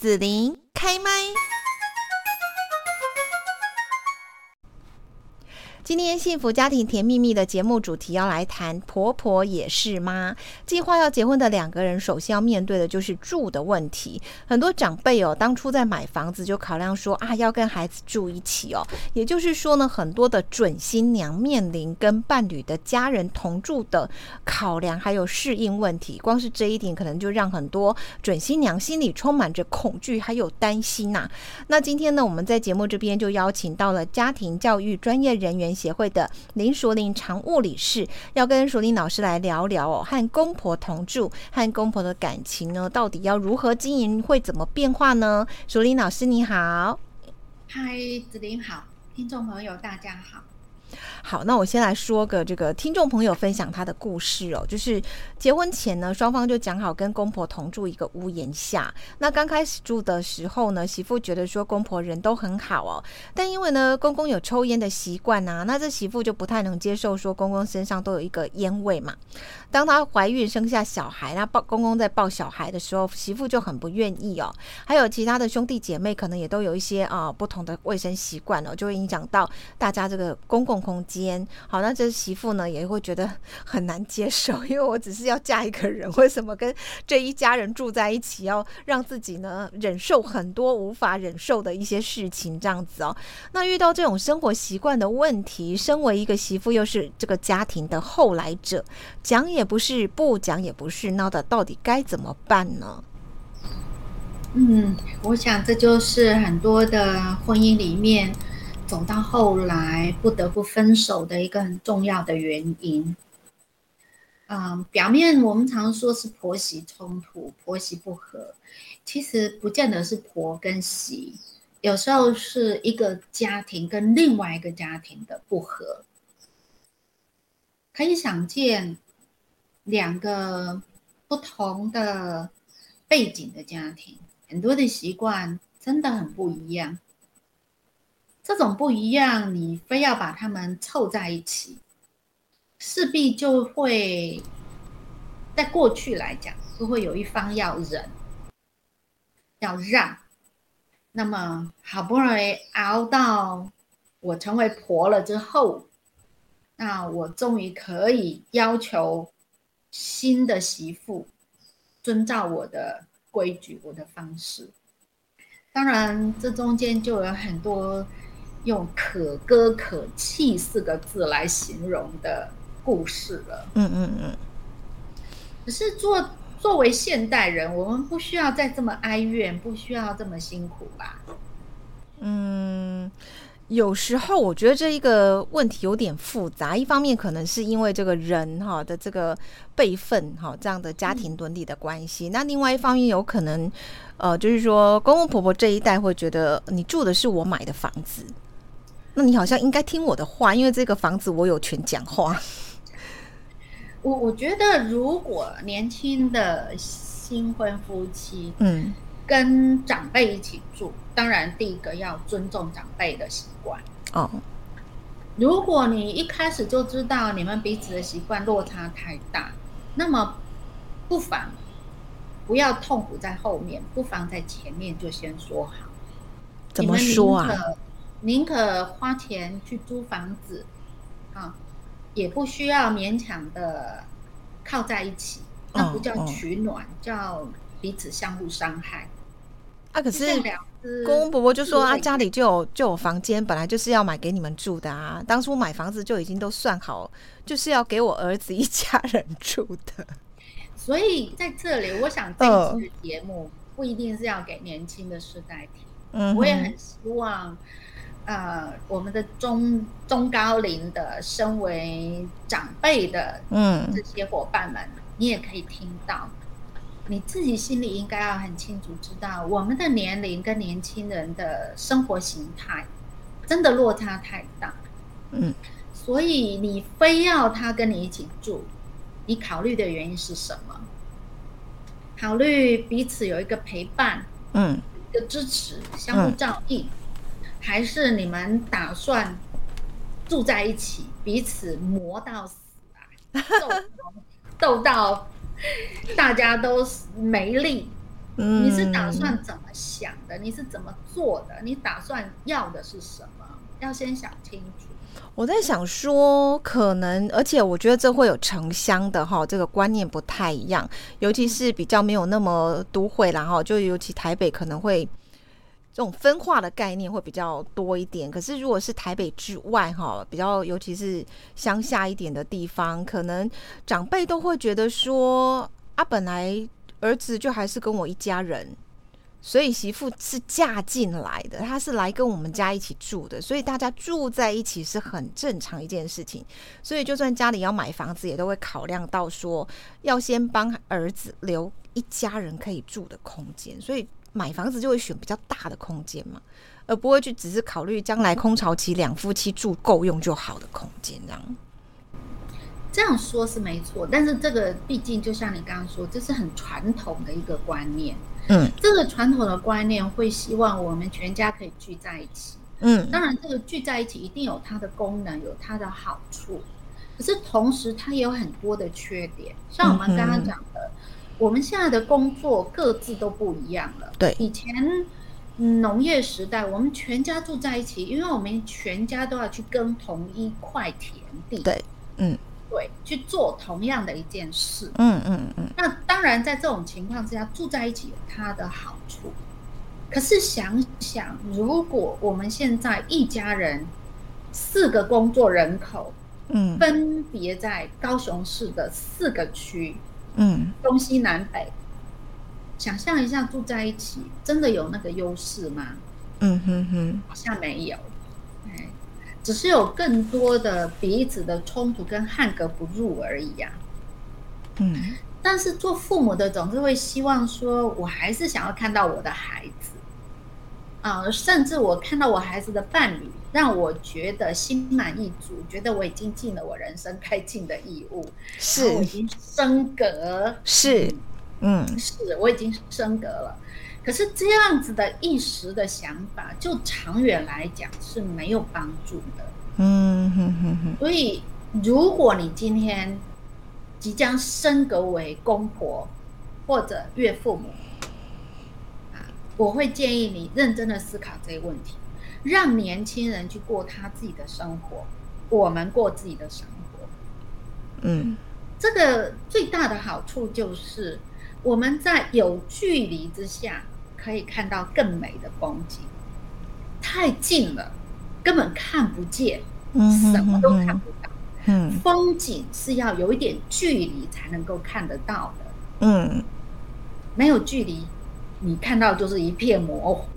子琳开麦。今天幸福家庭甜蜜蜜的节目主题要来谈婆婆也是妈？计划要结婚的两个人，首先要面对的就是住的问题。很多长辈哦，当初在买房子就考量说啊，要跟孩子住一起哦。也就是说呢，很多的准新娘面临跟伴侣的家人同住的考量，还有适应问题。光是这一点，可能就让很多准新娘心里充满着恐惧还有担心呐。那今天呢，我们在节目这边就邀请到了家庭教育专业人员。协会的林淑玲常务理事要跟淑玲老师来聊聊哦，和公婆同住和公婆的感情呢，到底要如何经营，会怎么变化呢？淑玲老师你好，嗨，子玲好，听众朋友大家好。好，那我先来说个这个听众朋友分享他的故事哦，就是结婚前呢，双方就讲好跟公婆同住一个屋檐下。那刚开始住的时候呢，媳妇觉得说公婆人都很好哦，但因为呢公公有抽烟的习惯呐，那这媳妇就不太能接受说公公身上都有一个烟味嘛。当她怀孕生下小孩，那抱公公在抱小孩的时候，媳妇就很不愿意哦。还有其他的兄弟姐妹可能也都有一些啊不同的卫生习惯哦，就会影响到大家这个公共空间。好，那这媳妇呢也会觉得很难接受，因为我只是要嫁一个人，为什么跟这一家人住在一起，要让自己呢忍受很多无法忍受的一些事情，这样子哦。那遇到这种生活习惯的问题，身为一个媳妇，又是这个家庭的后来者，讲也不是，不讲也不是，那的到底该怎么办呢？嗯，我想这就是很多的婚姻里面。走到后来不得不分手的一个很重要的原因，嗯，表面我们常说是婆媳冲突、婆媳不和，其实不见得是婆跟媳，有时候是一个家庭跟另外一个家庭的不和。可以想见，两个不同的背景的家庭，很多的习惯真的很不一样。这种不一样，你非要把他们凑在一起，势必就会在过去来讲，就会有一方要忍，要让。那么好不容易熬到我成为婆了之后，那我终于可以要求新的媳妇遵照我的规矩、我的方式。当然，这中间就有很多。用可歌可泣四个字来形容的故事了。嗯嗯嗯。可是作作为现代人，我们不需要再这么哀怨，不需要这么辛苦吧？嗯，有时候我觉得这一个问题有点复杂。一方面可能是因为这个人哈的这个辈分哈这样的家庭伦理的关系，那另外一方面有可能呃就是说公公婆婆这一代会觉得你住的是我买的房子。那你好像应该听我的话，因为这个房子我有权讲话。我我觉得，如果年轻的新婚夫妻，嗯，跟长辈一起住，当然第一个要尊重长辈的习惯哦。如果你一开始就知道你们彼此的习惯落差太大，那么不妨不要痛苦在后面，不妨在前面就先说好。怎么说啊？宁可花钱去租房子，啊，也不需要勉强的靠在一起，那不叫取暖，叫彼此相互伤害。啊，可是公公婆婆就说啊，家里就有就有房间，本来就是要买给你们住的啊，当初买房子就已经都算好，就是要给我儿子一家人住的。所以在这里，我想这次节目不一定是要给年轻的世代听，嗯，我也很希望。呃，我们的中中高龄的，身为长辈的，嗯，这些伙伴们，你也可以听到，你自己心里应该要很清楚知道，我们的年龄跟年轻人的生活形态真的落差太大，嗯，所以你非要他跟你一起住，你考虑的原因是什么？考虑彼此有一个陪伴，嗯，一个支持，相互照应。还是你们打算住在一起，彼此磨到死啊？斗斗 到大家都没力，嗯，你是打算怎么想的？你是怎么做的？你打算要的是什么？要先想清楚。我在想说，可能，而且我觉得这会有城乡的哈，这个观念不太一样，尤其是比较没有那么都会然后就尤其台北可能会这种分化的概念会比较多一点。可是如果是台北之外哈，比较尤其是乡下一点的地方，可能长辈都会觉得说啊，本来。儿子就还是跟我一家人，所以媳妇是嫁进来的，她是来跟我们家一起住的，所以大家住在一起是很正常一件事情。所以就算家里要买房子，也都会考量到说要先帮儿子留一家人可以住的空间，所以买房子就会选比较大的空间嘛，而不会去只是考虑将来空巢期两夫妻住够用就好的空间这样。这样说是没错，但是这个毕竟就像你刚刚说，这是很传统的一个观念。嗯，这个传统的观念会希望我们全家可以聚在一起。嗯，当然这个聚在一起一定有它的功能，有它的好处。可是同时它也有很多的缺点，像我们刚刚讲的，我们现在的工作各自都不一样了。对，以前农业时代，我们全家住在一起，因为我们全家都要去耕同一块田地。对，嗯。对，去做同样的一件事。嗯嗯嗯。那当然，在这种情况之下，住在一起有它的好处。可是想想，如果我们现在一家人四个工作人口，嗯，分别在高雄市的四个区，嗯，东西南北，想象一下住在一起，真的有那个优势吗？嗯哼哼，好像没有。哎只是有更多的彼此的冲突跟汉格不入而已呀。嗯，但是做父母的总是会希望说，我还是想要看到我的孩子，啊，甚至我看到我孩子的伴侣，让我觉得心满意足，觉得我已经尽了我人生该尽的义务，是我，已经升格，是，嗯，是我已经升格了。可是这样子的一时的想法，就长远来讲是没有帮助的。嗯哼哼哼。所以，如果你今天即将升格为公婆或者岳父母，啊，我会建议你认真的思考这个问题，让年轻人去过他自己的生活，我们过自己的生活。嗯，这个最大的好处就是我们在有距离之下。可以看到更美的风景，太近了，根本看不见，什么都看不到。嗯，风景是要有一点距离才能够看得到的。嗯，没有距离，你看到就是一片模糊。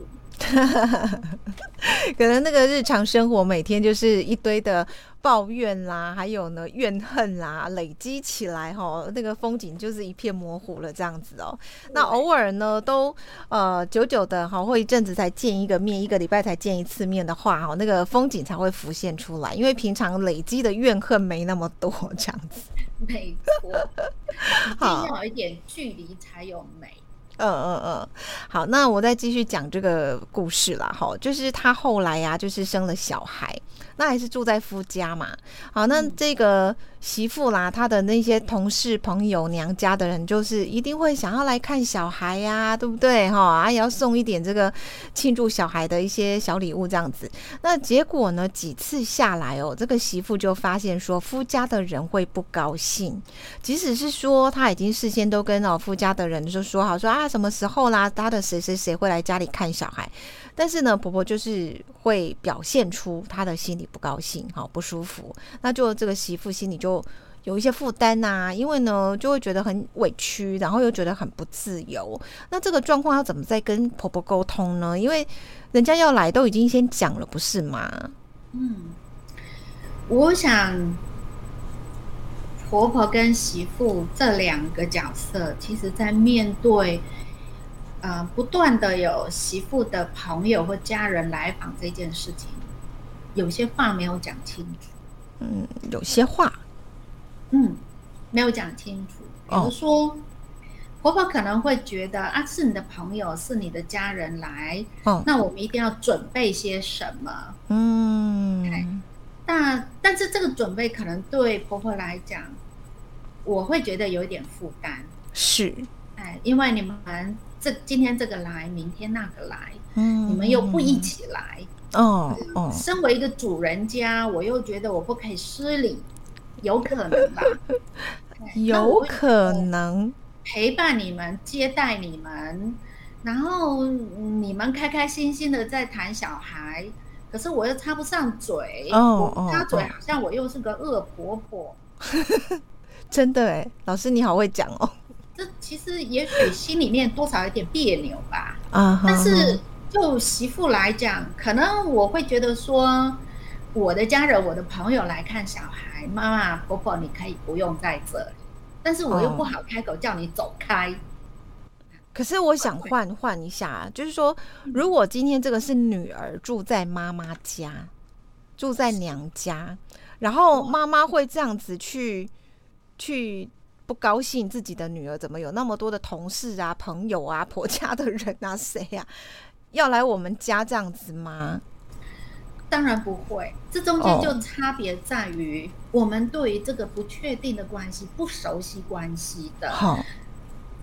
可能那个日常生活每天就是一堆的抱怨啦，还有呢怨恨啦，累积起来哈，那个风景就是一片模糊了这样子哦。那偶尔呢，都呃久久的哈，或一阵子才见一个面，一个礼拜才见一次面的话哈，那个风景才会浮现出来，因为平常累积的怨恨没那么多这样子。没错，一定要有一点距离才有美。嗯嗯嗯，好，那我再继续讲这个故事啦。哈，就是他后来呀，就是生了小孩。那还是住在夫家嘛？好，那这个媳妇啦，她的那些同事、朋友、娘家的人，就是一定会想要来看小孩呀，对不对？哈，啊，也要送一点这个庆祝小孩的一些小礼物，这样子。那结果呢，几次下来哦，这个媳妇就发现说，夫家的人会不高兴，即使是说她已经事先都跟哦夫家的人就说好，说啊什么时候啦，他的谁谁谁会来家里看小孩。但是呢，婆婆就是会表现出她的心里不高兴，好不舒服，那就这个媳妇心里就有一些负担呐，因为呢就会觉得很委屈，然后又觉得很不自由。那这个状况要怎么再跟婆婆沟通呢？因为人家要来都已经先讲了，不是吗？嗯，我想婆婆跟媳妇这两个角色，其实在面对。呃，不断的有媳妇的朋友或家人来访这件事情，有些话没有讲清楚。嗯，有些话，嗯，没有讲清楚。比如说，婆婆可能会觉得啊，是你的朋友，是你的家人来，哦，那我们一定要准备些什么？嗯，那但是这个准备可能对婆婆来讲，我会觉得有一点负担。是，哎，因为你们。这今天这个来，明天那个来，嗯你们又不一起来。哦哦，身为一个主人家，我又觉得我不可以失礼，有可能吧？有可能，陪伴你们，接待你们，然后嗯你们开开心心的在谈小孩，可是我又插不上嘴，插嘴好像我又是个恶婆婆。真的哎，老师你好会讲哦，这其实也许心里面多少有点别扭吧，啊哈，但是就媳妇来讲，可能我会觉得说，我的家人、我的朋友来看小孩，妈妈、婆婆，你可以不用在这里，但是我又哦不好开口叫你走开。可是我想换换一下啊，就是说，如果今天这个是女儿住在妈妈家，住在娘家，然后妈妈会这样子去去不高兴自己的女儿怎么有那么多的同事啊、朋友啊、婆家的人啊、谁啊，要来我们家这样子吗？当然不会，这中间就差别在于我们对于这个不确定的关系、不熟悉关系的，好，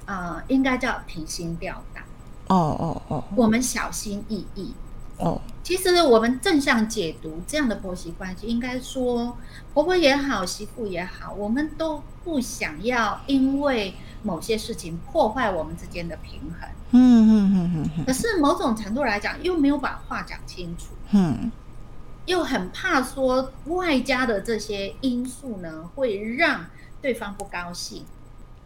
呃，应该叫提心吊胆，哦哦哦。我们小心翼翼。哦，其实我们正向解读这样的婆媳关系，应该说婆婆也好，媳妇也好，我们都不想要因为某些事情破坏我们之间的平衡。嗯嗯嗯嗯嗯。可是某种程度来讲，又没有把话讲清楚，嗯，又很怕说外加的这些因素呢，会让对方不高兴。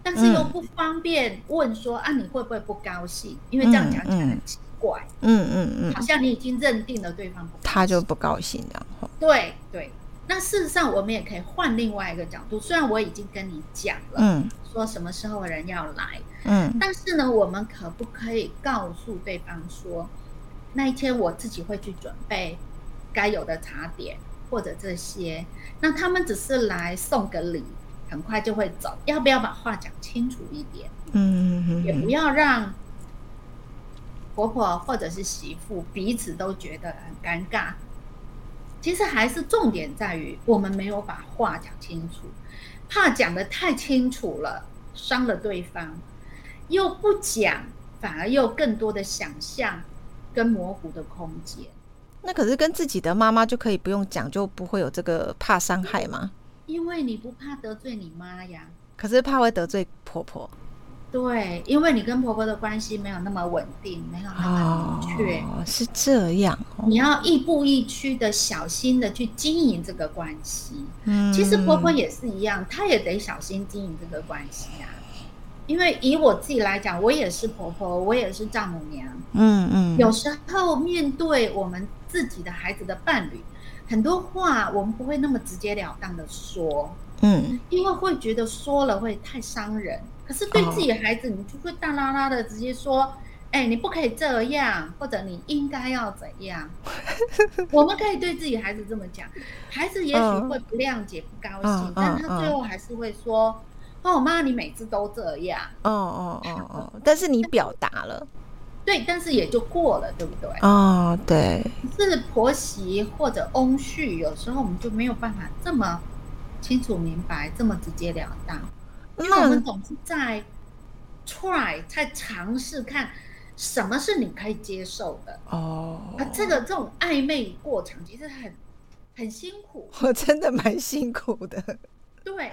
但是又不方便问说、啊，你会不会不高兴？因为这样讲起来很奇怪，嗯嗯嗯好，像你已经认定了对方不高兴，他就不高兴这样。哦对对，那事实上我们也可以换另外一个角度，虽然我已经跟你讲了，嗯说什么时候人要来，嗯但是呢，我们可不可以告诉对方说，那一天我自己会去准备该有的茶点或者这些，那他们只是来送个礼，很快就会走，要不要把话讲清楚一点？嗯嗯也不要让婆婆或者是媳妇彼此都觉得很尴尬。其实还是重点在于我们没有把话讲清楚，怕讲的太清楚了，伤了对方，又不讲，反而又更多的想象跟模糊的空间。那可是跟自己的妈妈就可以不用讲，就不会有这个怕伤害吗？因为你不怕得罪你妈呀，可是怕会得罪婆婆对，因为你跟婆婆的关系没有那么稳定，没有那么明确。哦，是这样哦。你要亦步亦趋的、小心的去经营这个关系。嗯其实婆婆也是一样，她也得小心经营这个关系啊。因为以我自己来讲，我也是婆婆，我也是丈母娘。嗯嗯有时候面对我们自己的孩子的伴侣，很多话我们不会那么直截了当的说，嗯因为会觉得说了会太伤人。可是对自己的孩子，你就会大啦啦的直接说：“哎、你不可以这样，或者你应该要怎样。”我们可以对自己孩子这么讲，孩子也许会不谅解、不高兴，嗯但他最后还是会说：“哦，妈，你每次都这样。哦哦哦哦，但是你表达了”对，但是也就过了，对不对？哦，对，是婆媳或者翁婿，有时候我们就没有办法这么清楚明白，这么直截了当。因为我们总是在 try 在尝试看什么是你可以接受的，哦，啊这个这种暧昧过程其实很很辛苦。我真的蛮辛苦的，对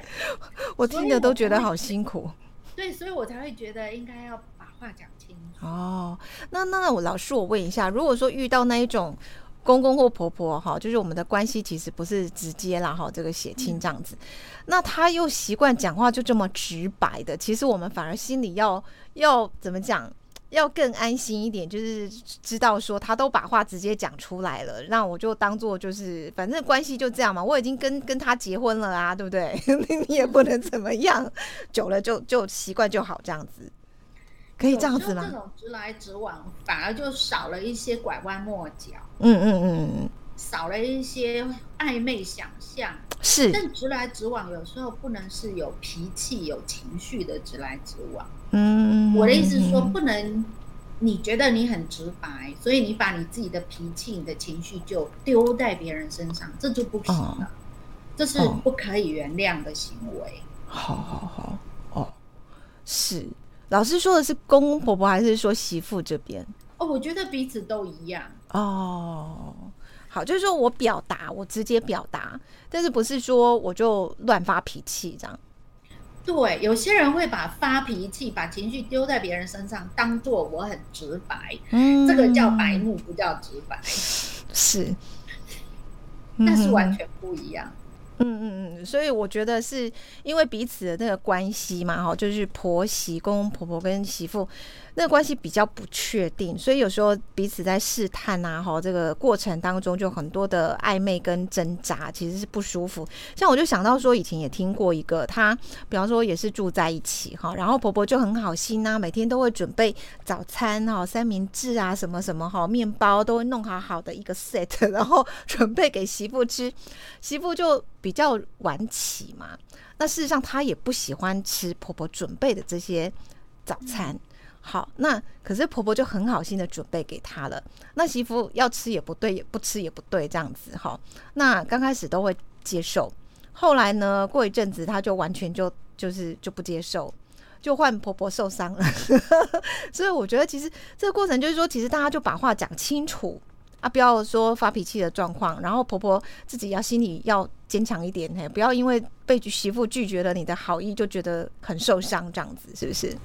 我听的都觉得好辛苦。对，所以我才会觉得应该要把话讲清楚。哦，那那那我老师，我问一下，如果说遇到那一种公公或婆婆哈，就是我们的关系其实不是直接啦哈，这个血亲这样子，那他又习惯讲话就这么直白的，其实我们反而心里要要怎么讲？要更安心一点，就是知道说他都把话直接讲出来了，那我就当做就是反正关系就这样嘛，我已经跟跟他结婚了啊，对不对？你也不能怎么样，久了就就习惯就好这样子，可以这样子吗有时候这？种直来直往，反而就少了一些拐弯抹角，嗯嗯嗯嗯，少了一些暧昧想象。是，但直来直往有时候不能是有脾气、有情绪的直来直往。嗯，我的意思是说，不能你觉得你很直白，所以你把你自己的脾气、你的情绪就丢在别人身上，这就不行了，哦这是哦不可以原谅的行为。好好好哦，是。老师说的是公公婆婆，还是说媳妇这边？哦，我觉得彼此都一样。哦，好，就是说我表达，我直接表达，但是不是说我就乱发脾气这样？对，有些人会把发脾气、把情绪丢在别人身上，当做我很直白，嗯这个叫白目，不叫直白，是，那是完全不一样。嗯嗯嗯嗯，所以我觉得是因为彼此的那个关系嘛，哈，就是婆媳、公公婆婆跟媳妇那个关系比较不确定，所以有时候彼此在试探啊，哈，这个过程当中就很多的暧昧跟挣扎，其实是不舒服。像我就想到说，以前也听过一个，他比方说也是住在一起哈，然后婆婆就很好心呐、每天都会准备早餐哈，三明治啊什么什么哈，面包都会弄好好的一个 set，然后准备给媳妇吃，媳妇就比较晚起嘛，那事实上她也不喜欢吃婆婆准备的这些早餐。好，那可是婆婆就很好心的准备给她了，那媳妇要吃也不对，也不吃也不对，这样子哈。那刚开始都会接受，后来呢，过一阵子她就完全就就是就不接受，就换婆婆受伤了。所以我觉得其实这个过程就是说，其实大家就把话讲清楚啊，不要说发脾气的状况，然后婆婆自己要心里要坚强一点，嘿，不要因为被媳妇拒绝了你的好意就觉得很受伤，这样子是不是？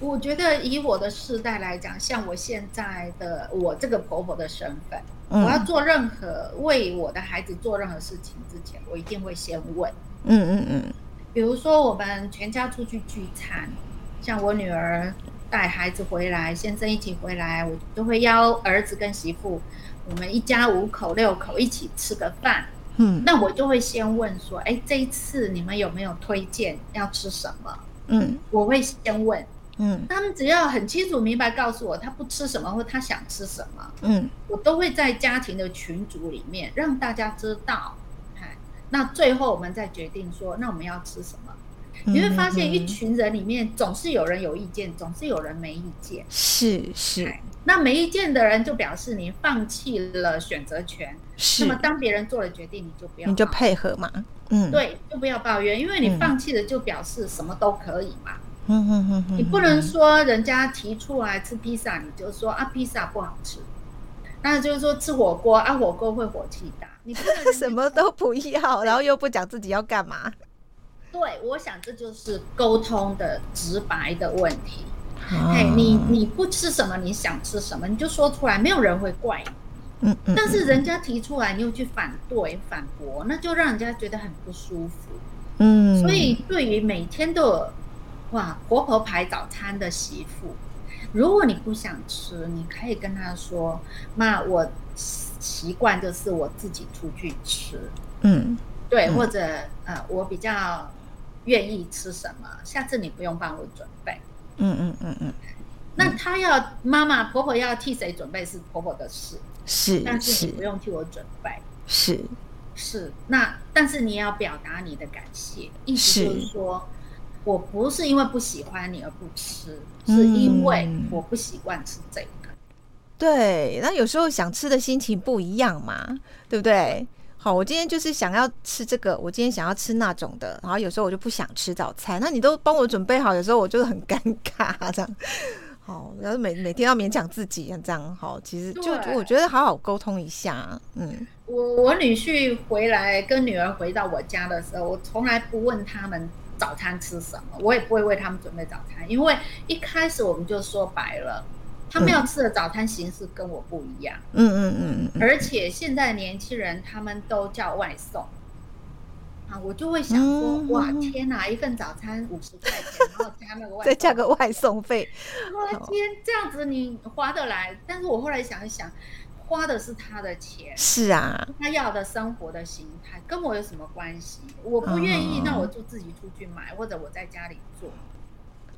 我觉得以我的世代来讲，像我现在的我这个婆婆的身份，嗯我要做任何为我的孩子做任何事情之前，我一定会先问。嗯嗯嗯比如说我们全家出去聚餐，像我女儿带孩子回来，先生一起回来，我都会邀儿子跟媳妇，我们一家五口六口一起吃个饭。嗯那我就会先问说，哎，这一次你们有没有推荐要吃什么？嗯我会先问，嗯他们只要很清楚明白告诉我他不吃什么或他想吃什么，嗯我都会在家庭的群组里面让大家知道。哎，那最后我们再决定说，那我们要吃什么？嗯，你会发现一嗯群人里面总是有人有意见，总是有人没意见。是是哎那没意见的人就表示你放弃了选择权。那么，当别人做了决定，你就不要你就配合嘛，嗯，，对，就不要抱怨，因为你嗯放弃了就表示什么都可以嘛。嗯嗯嗯嗯，你不能说人家提出来吃披萨，你就说啊披萨不好吃，那就是说吃火锅啊火锅会火气大，你不能 什么都不要，然后又不讲自己要干嘛，对，我想这就是沟通的直白的问题。哦嘿，你你不吃什么，你想吃什么，你就说出来，没有人会怪你。嗯嗯，但是人家提出来，你又去反对、反驳，那就让人家觉得很不舒服。嗯，所以对于每天都有哇婆婆牌早餐的媳妇，如果你不想吃，你可以跟她说：“妈，我习惯就是我自己出去吃，嗯对，嗯。或者呃，我比较愿意吃什么，下次你不用帮我准备。”嗯嗯嗯嗯，那她要妈妈婆婆要替谁准备是婆婆的事，是但是你不用替我准备。是，是，那但是你也要表达你的感谢，意思就是是。说，我不是因为不喜欢你而不吃，是因为嗯我不习惯吃这个。对，那有时候想吃的心情不一样嘛，对不对？好，我今天就是想要吃这个，我今天想要吃那种的，然后有时候我就不想吃早餐，那你都帮我准备好，有时候我就很尴尬这样。好，然后每每天要勉强自己这样，好，其实就我觉得好好沟通一下，嗯我我女婿回来跟女儿回到我家的时候，我从来不问他们早餐吃什么，我也不会为他们准备早餐，因为一开始我们就说白了，他们要吃的早餐形式跟我不一样。嗯嗯嗯嗯而且现在年轻人他们都叫外送啊，我就会想说，嗯哇，天哪，一份早餐五十块钱，然后加那个外再加个外送费，我的天，这样子你划得来？但是我后来想一想，花的是他的钱，是啊，他要的生活的形态跟我有什么关系？我不愿意，哦那我就自己出去买，或者我在家里做。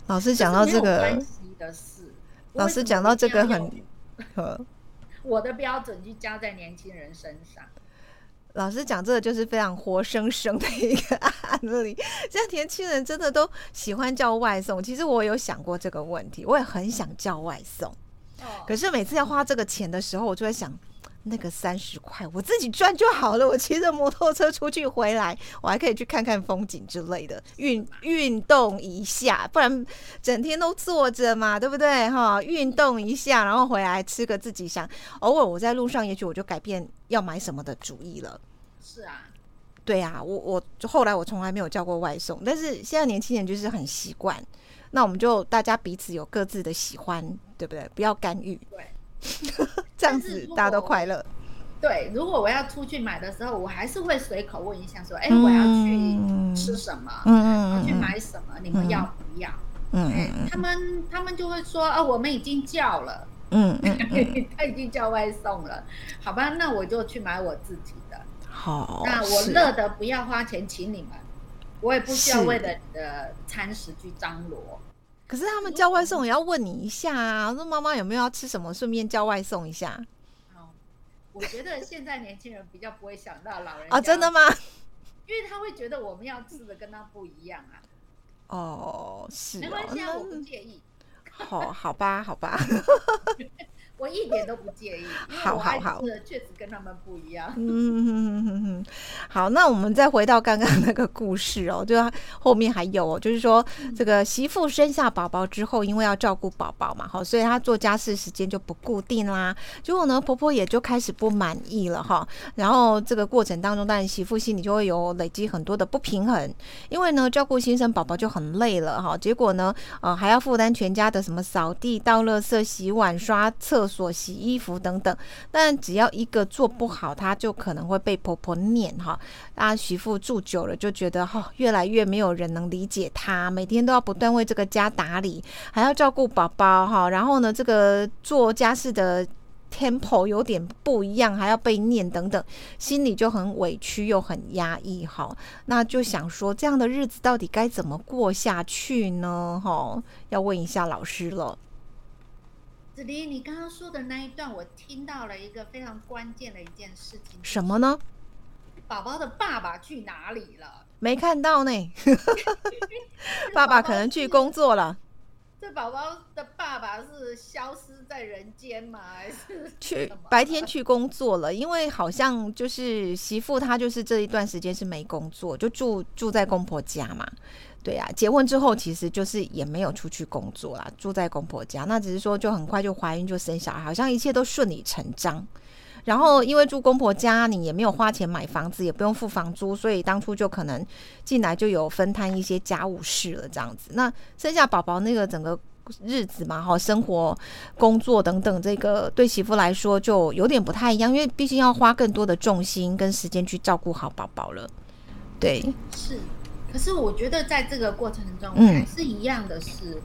老师讲到这个关，系的事。老师讲到这个很 我的标准就加在年轻人身上。老师讲这个就是非常活生生的一个案例。现在年轻人真的都喜欢叫外送，其实我有想过这个问题，我也很想叫外送，哦，可是每次要花这个钱的时候，我就在想，那个三十块我自己赚就好了，我骑着摩托车出去回来，我还可以去看看风景之类的，运运动一下，不然整天都坐着嘛，对不对？哈，运动一下，然后回来吃个自己想，偶尔我在路上，也许我就改变要买什么的主意了。是啊，对啊，我我后来我从来没有叫过外送，但是现在年轻人就是很习惯，那我们就大家彼此有各自的喜欢，对不对？不要干预。对。这样子大家都快乐。对，如果我要出去买的时候，我还是会随口问一下，说：“哎，我要去吃什么？嗯嗯去买什么？你们要不要？”嗯他们他们就会说：“哦，我们已经叫了。”嗯嗯，他已经叫外送了。好吧，那我就去买我自己的。好，那我乐得不要花钱请你们，我也不需要为了你的餐食去张罗。可是他们叫外送也要问你一下啊，说妈妈有没有要吃什么，顺便叫外送一下。哦，我觉得现在年轻人比较不会想到老人 啊，真的吗？因为他会觉得我们要吃的跟他不一样啊。哦，是，没关系啊，我不介意。好，好吧，好吧。我一点都不介意，好好 好，确实跟他们不一样。嗯，好，那我们再回到刚刚那个故事哦，就后面还有哦，就是说这个媳妇生下宝宝之后，因为要照顾宝宝嘛，哈，所以她做家事时间就不固定啦。结果呢，婆婆也就开始不满意了哈。然后这个过程当中，当然媳妇心里就会有累积很多的不平衡，因为呢，照顾新生宝宝就很累了哈。结果呢，呃，还要负担全家的什么扫地、倒垃圾、洗碗、刷厕。所洗衣服等等，但只要一个做不好，她就可能会被婆婆念哈。啊，媳妇住久了就觉得哈，越来越没有人能理解她，每天都要不断为这个家打理，还要照顾宝宝哈。然后呢，这个做家事的 tempo 有点不一样，还要被念等等，心里就很委屈又很压抑哈。那就想说，这样的日子到底该怎么过下去呢？哈，要问一下老师了。子琳，你刚刚说的那一段，我听到了一个非常关键的一件事情。什么呢？宝宝的爸爸去哪里了？没看到呢。爸爸可能去工作了。这宝宝的爸爸是消失在人间吗？还是去白天 去工作了？因为好像就是媳妇，她就是这一段时间是没工作，就住住在公婆家嘛。对呀，结婚之后其实就是也没有出去工作啦，住在公婆家。那只是说就很快就怀孕就生小孩，好像一切都顺理成章。然后因为住公婆家，你也没有花钱买房子，也不用付房租，所以当初就可能进来就有分摊一些家务事了这样子。那生下宝宝那个整个日子嘛，哈，生活、工作等等，这个对媳妇来说就有点不太一样，因为毕竟要花更多的重心跟时间去照顾好宝宝了。对，是。可是我觉得在这个过程中还是一样的是，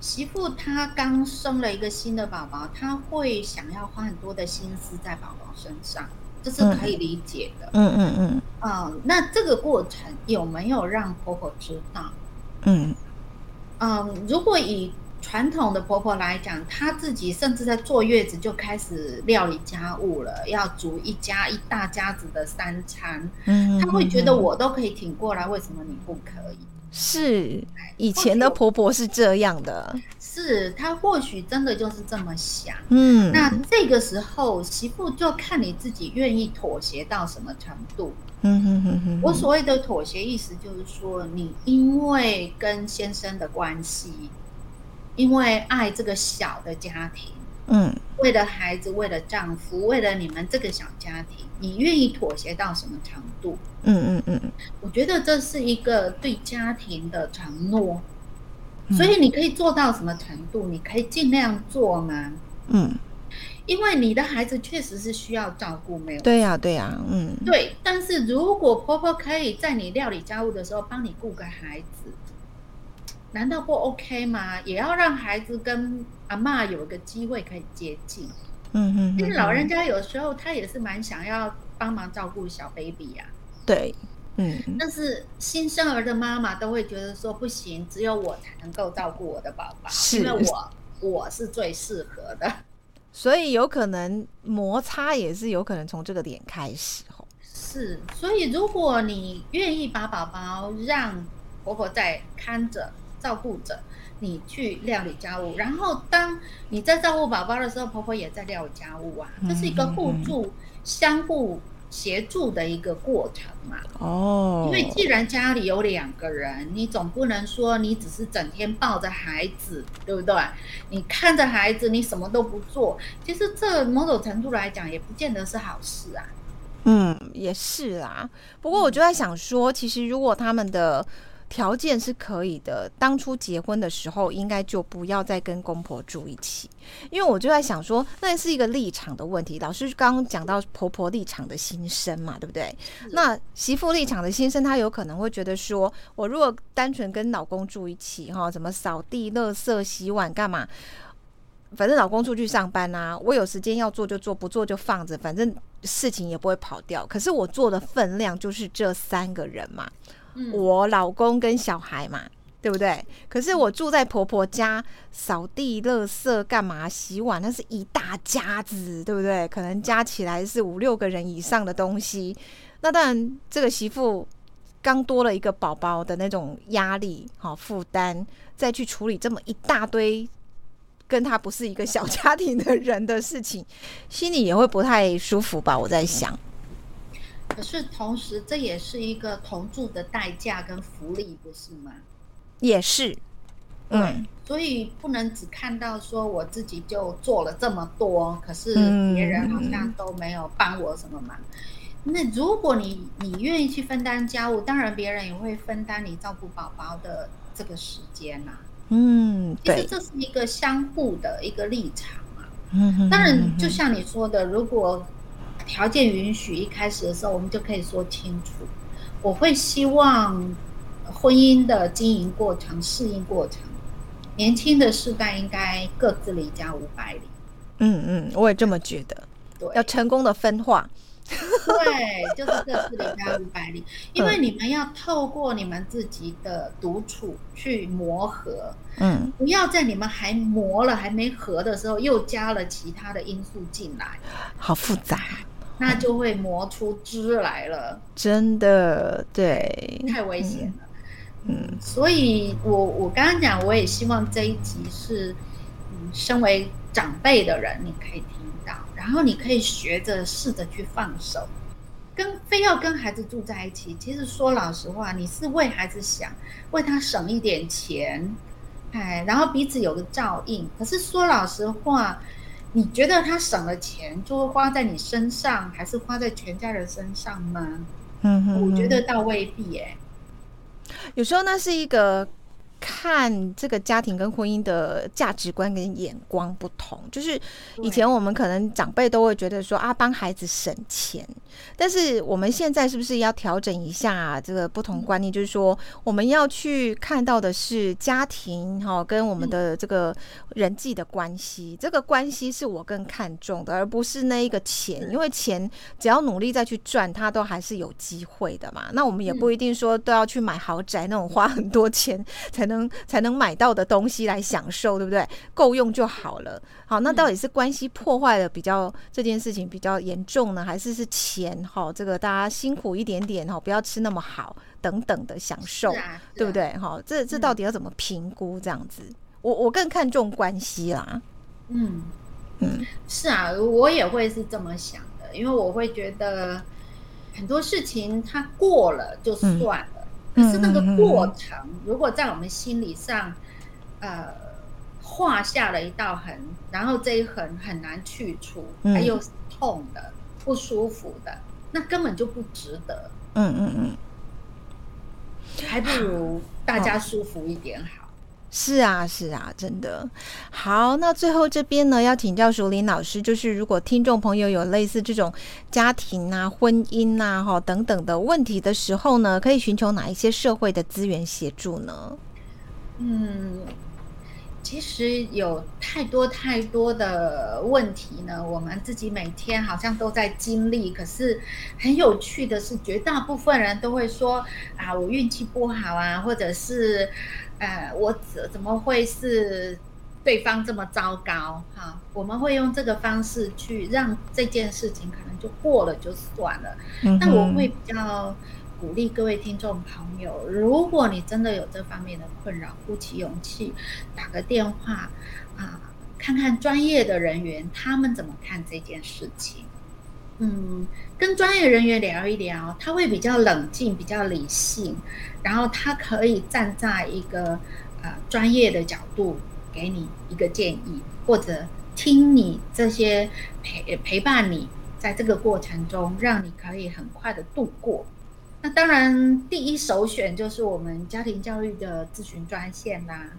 媳妇她刚生了一个新的宝宝，她会想要花很多的心思在宝宝身上，这是可以理解的。嗯嗯嗯。啊，那这个过程有没有让婆婆知道？嗯嗯，如果以传统的婆婆来讲，她自己甚至在坐月子就开始料理家务了，要煮一家一大家子的三餐。嗯，她会觉得我都可以挺过来，为什么你不可以？是以前的婆婆是这样的，是她或许真的就是这么想。嗯，那这个时候媳妇就看你自己愿意妥协到什么程度。嗯哼哼哼，我所谓的妥协意思就是说，你因为跟先生的关系。因为爱这个小的家庭，嗯，为了孩子，为了丈夫，为了你们这个小家庭，你愿意妥协到什么程度？嗯嗯嗯，我觉得这是一个对家庭的承诺，所以你可以做到什么程度？你可以尽量做吗？嗯，因为你的孩子确实是需要照顾，没有？对呀，对呀，嗯，对。但是如果婆婆可以在你料理家务的时候帮你顾个孩子。难道不 OK 吗？也要让孩子跟阿妈有一个机会可以接近。嗯哼，因为老人家有时候他也是蛮想要帮忙照顾小 baby 呀。对，嗯。但是新生儿的妈妈都会觉得说不行，只有我才能够照顾我的宝宝，因为我我是最适合的。所以有可能摩擦也是有可能从这个点开始哦。是，所以如果你愿意把宝宝让婆婆在看着。照顾者，你去料理家务，然后当你在照顾宝宝的时候，婆婆也在料理家务啊，这是一个互助、相互协助的一个过程嘛。哦，因为既然家里有两个人，你总不能说你只是整天抱着孩子，对不对？你看着孩子，你什么都不做，其实这某种程度来讲，也不见得是好事啊。嗯，也是啦。不过我就在想说，其实如果他们的条件是可以的，当初结婚的时候应该就不要再跟公婆住一起，因为我就在想说，那是一个立场的问题。老师刚刚讲到婆婆立场的心声嘛，对不对？那媳妇立场的心声，她有可能会觉得说，我如果单纯跟老公住一起，哈，怎么扫地、垃圾、洗碗干嘛？反正老公出去上班啊，我有时间要做就做，不做就放着，反正事情也不会跑掉。可是我做的分量就是这三个人嘛，我老公跟小孩嘛，对不对？可是我住在婆婆家，扫地、垃圾、干嘛、洗碗，那是一大家子，对不对？可能加起来是五六个人以上的东西。那当然，这个媳妇刚多了一个宝宝的那种压力、好负担，再去处理这么一大堆。跟她不是一个小家庭的人的事情，心里也会不太舒服吧？我在想。可是同时，这也是一个同住的代价跟福利，不是吗？也是，嗯。所以不能只看到说我自己就做了这么多，可是别人好像都没有帮我什么忙。那如果你你愿意去分担家务，当然别人也会分担你照顾宝宝的这个时间呐。嗯，其实这是一个相互的一个立场嘛。嗯当然，就像你说的，如果条件允许，一开始的时候我们就可以说清楚。我会希望婚姻的经营过程、适应过程，年轻的世代应该各自离家五百里。嗯嗯，我也这么觉得。对，要成功的分化。对，就是各自离家五百里，因为你们要透过你们自己的独处去磨合，嗯，不要在你们还磨了还没合的时候，又加了其他的因素进来，好复杂，那就会磨出汁来了，真的，对，太危险了，嗯，所以我我刚刚讲，我也希望这一集是，嗯，身为长辈的人，你可以听到。然后你可以学着试着去放手，跟非要跟孩子住在一起。其实说老实话，你是为孩子想，为他省一点钱，哎，然后彼此有个照应。可是说老实话，你觉得他省了钱就会花在你身上，还是花在全家人身上吗？嗯哼，我觉得倒未必哎。有时候那是一个。看这个家庭跟婚姻的价值观跟眼光不同，就是以前我们可能长辈都会觉得说啊，帮孩子省钱，但是我们现在是不是要调整一下这个不同观念？就是说，我们要去看到的是家庭哈，跟我们的这个人际的关系，这个关系是我更看重的，而不是那一个钱，因为钱只要努力再去赚，它都还是有机会的嘛。那我们也不一定说都要去买豪宅那种花很多钱才能。能才能买到的东西来享受，对不对？够用就好了。好，那到底是关系破坏的比较这件事情比较严重呢，还是是钱？哈，这个大家辛苦一点点哈，不要吃那么好等等的享受，对不对？哈，这这到底要怎么评估？这样子，我我更看重关系啦。嗯嗯，是啊，我也会是这么想的，因为我会觉得很多事情它过了就算了。可是那个过程，如果在我们心理上，呃，画下了一道痕，然后这一痕很难去除，还有痛的、不舒服的，那根本就不值得。嗯嗯嗯，还不如大家舒服一点好。是啊，是啊，真的好。那最后这边呢，要请教熟林老师，就是如果听众朋友有类似这种家庭啊、婚姻啊、哈等等的问题的时候呢，可以寻求哪一些社会的资源协助呢？嗯，其实有太多太多的问题呢，我们自己每天好像都在经历。可是很有趣的是，绝大部分人都会说啊，我运气不好啊，或者是。呃，我怎怎么会是对方这么糟糕？哈，我们会用这个方式去让这件事情可能就过了就算了。那我会比较鼓励各位听众朋友，如果你真的有这方面的困扰，鼓起勇气打个电话啊，看看专业的人员他们怎么看这件事情。嗯，跟专业人员聊一聊，他会比较冷静、比较理性，然后他可以站在一个呃专业的角度给你一个建议，或者听你这些陪陪伴你在这个过程中，让你可以很快的度过。那当然，第一首选就是我们家庭教育的咨询专线啦。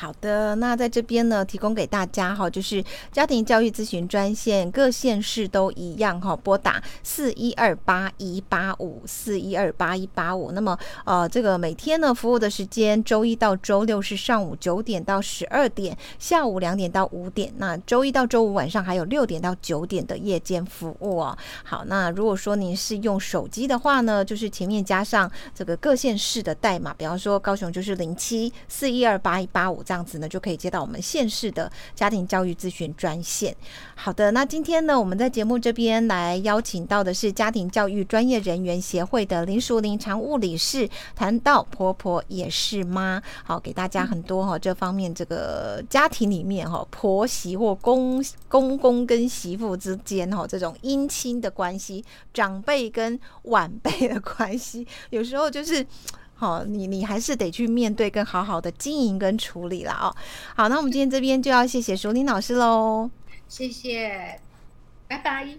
好的，那在这边呢，提供给大家哈，就是家庭教育咨询专线，各县市都一样哈，拨打四一二八一八五四一二八一八五。那么呃，这个每天呢服务的时间，周一到周六是上午九点到十二点，下午两点到五点。那周一到周五晚上还有六点到九点的夜间服务哦。好，那如果说您是用手机的话呢，就是前面加上这个各县市的代码，比方说高雄就是零七四一二八一八五。这样子呢，就可以接到我们县市的家庭教育咨询专线。好的，那今天呢，我们在节目这边来邀请到的是家庭教育专业人员协会的林淑玲常务理事，谈到婆婆也是妈，好，给大家很多哈这方面这个家庭里面哈婆媳或公公公跟媳妇之间哈这种姻亲的关系，长辈跟晚辈的关系，有时候就是。好，你你还是得去面对，跟好好的经营跟处理了哦。好，那我们今天这边就要谢谢淑玲老师喽，谢谢，拜拜。